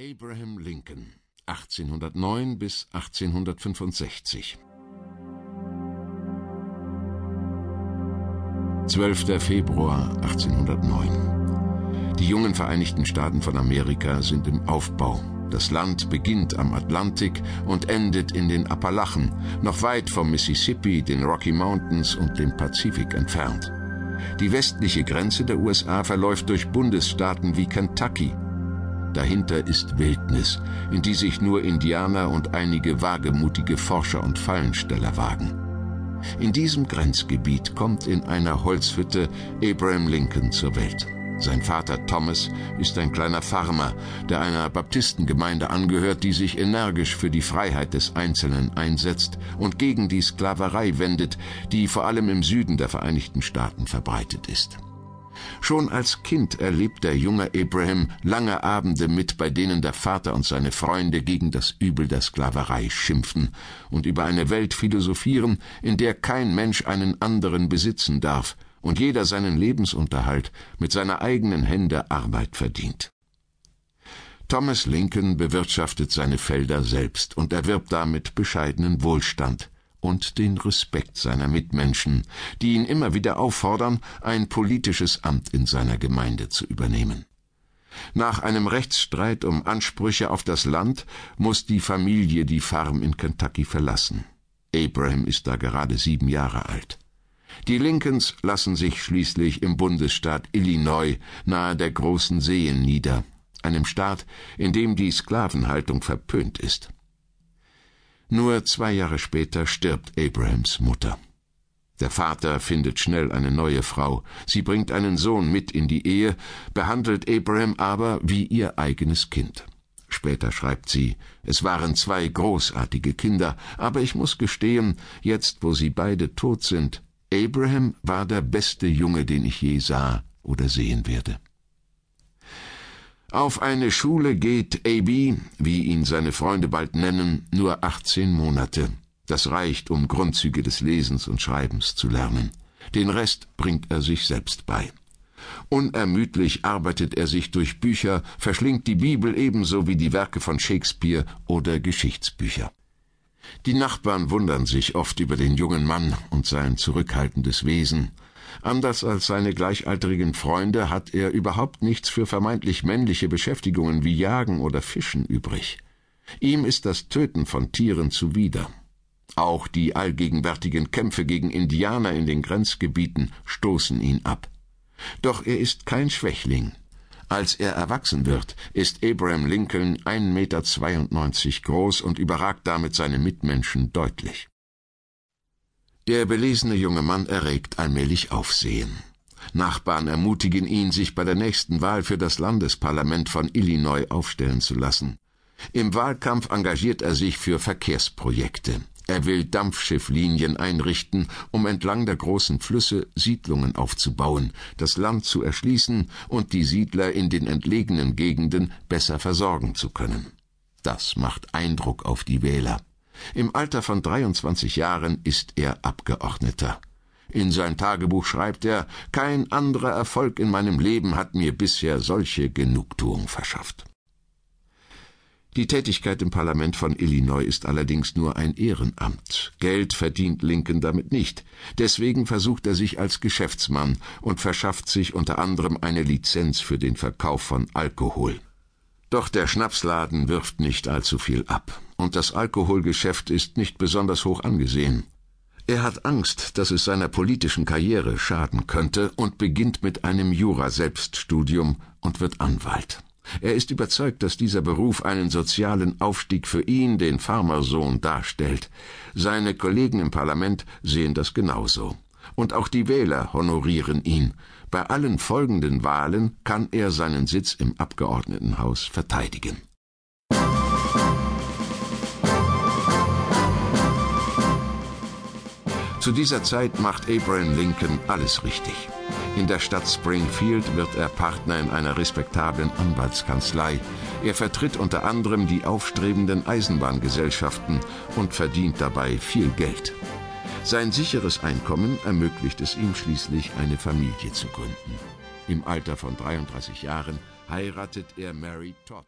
Abraham Lincoln 1809 bis 1865 12. Februar 1809 Die jungen Vereinigten Staaten von Amerika sind im Aufbau. Das Land beginnt am Atlantik und endet in den Appalachen, noch weit vom Mississippi, den Rocky Mountains und dem Pazifik entfernt. Die westliche Grenze der USA verläuft durch Bundesstaaten wie Kentucky, Dahinter ist Wildnis, in die sich nur Indianer und einige wagemutige Forscher und Fallensteller wagen. In diesem Grenzgebiet kommt in einer Holzhütte Abraham Lincoln zur Welt. Sein Vater Thomas ist ein kleiner Farmer, der einer Baptistengemeinde angehört, die sich energisch für die Freiheit des Einzelnen einsetzt und gegen die Sklaverei wendet, die vor allem im Süden der Vereinigten Staaten verbreitet ist. Schon als Kind erlebt der junge Abraham lange Abende mit, bei denen der Vater und seine Freunde gegen das Übel der Sklaverei schimpfen und über eine Welt philosophieren, in der kein Mensch einen anderen besitzen darf und jeder seinen Lebensunterhalt mit seiner eigenen Hände Arbeit verdient. Thomas Lincoln bewirtschaftet seine Felder selbst und erwirbt damit bescheidenen Wohlstand und den Respekt seiner Mitmenschen, die ihn immer wieder auffordern, ein politisches Amt in seiner Gemeinde zu übernehmen. Nach einem Rechtsstreit um Ansprüche auf das Land muss die Familie die Farm in Kentucky verlassen. Abraham ist da gerade sieben Jahre alt. Die Lincolns lassen sich schließlich im Bundesstaat Illinois nahe der großen Seen nieder, einem Staat, in dem die Sklavenhaltung verpönt ist. Nur zwei Jahre später stirbt Abrahams Mutter. Der Vater findet schnell eine neue Frau. Sie bringt einen Sohn mit in die Ehe, behandelt Abraham aber wie ihr eigenes Kind. Später schreibt sie, es waren zwei großartige Kinder, aber ich muss gestehen, jetzt wo sie beide tot sind, Abraham war der beste Junge, den ich je sah oder sehen werde. Auf eine Schule geht AB, wie ihn seine Freunde bald nennen, nur 18 Monate. Das reicht, um Grundzüge des Lesens und Schreibens zu lernen. Den Rest bringt er sich selbst bei. Unermüdlich arbeitet er sich durch Bücher, verschlingt die Bibel ebenso wie die Werke von Shakespeare oder Geschichtsbücher. Die Nachbarn wundern sich oft über den jungen Mann und sein zurückhaltendes Wesen, Anders als seine gleichaltrigen Freunde hat er überhaupt nichts für vermeintlich männliche Beschäftigungen wie Jagen oder Fischen übrig. Ihm ist das Töten von Tieren zuwider. Auch die allgegenwärtigen Kämpfe gegen Indianer in den Grenzgebieten stoßen ihn ab. Doch er ist kein Schwächling. Als er erwachsen wird, ist Abraham Lincoln 1,92 Meter groß und überragt damit seine Mitmenschen deutlich. Der belesene junge Mann erregt allmählich Aufsehen. Nachbarn ermutigen ihn, sich bei der nächsten Wahl für das Landesparlament von Illinois aufstellen zu lassen. Im Wahlkampf engagiert er sich für Verkehrsprojekte. Er will Dampfschifflinien einrichten, um entlang der großen Flüsse Siedlungen aufzubauen, das Land zu erschließen und die Siedler in den entlegenen Gegenden besser versorgen zu können. Das macht Eindruck auf die Wähler. Im Alter von 23 Jahren ist er Abgeordneter. In sein Tagebuch schreibt er, kein anderer Erfolg in meinem Leben hat mir bisher solche Genugtuung verschafft. Die Tätigkeit im Parlament von Illinois ist allerdings nur ein Ehrenamt. Geld verdient Lincoln damit nicht. Deswegen versucht er sich als Geschäftsmann und verschafft sich unter anderem eine Lizenz für den Verkauf von Alkohol. Doch der Schnapsladen wirft nicht allzu viel ab, und das Alkoholgeschäft ist nicht besonders hoch angesehen. Er hat Angst, dass es seiner politischen Karriere schaden könnte und beginnt mit einem Jura-Selbststudium und wird Anwalt. Er ist überzeugt, dass dieser Beruf einen sozialen Aufstieg für ihn, den Farmersohn, darstellt. Seine Kollegen im Parlament sehen das genauso. Und auch die Wähler honorieren ihn. Bei allen folgenden Wahlen kann er seinen Sitz im Abgeordnetenhaus verteidigen. Zu dieser Zeit macht Abraham Lincoln alles richtig. In der Stadt Springfield wird er Partner in einer respektablen Anwaltskanzlei. Er vertritt unter anderem die aufstrebenden Eisenbahngesellschaften und verdient dabei viel Geld. Sein sicheres Einkommen ermöglicht es ihm schließlich, eine Familie zu gründen. Im Alter von 33 Jahren heiratet er Mary Todd.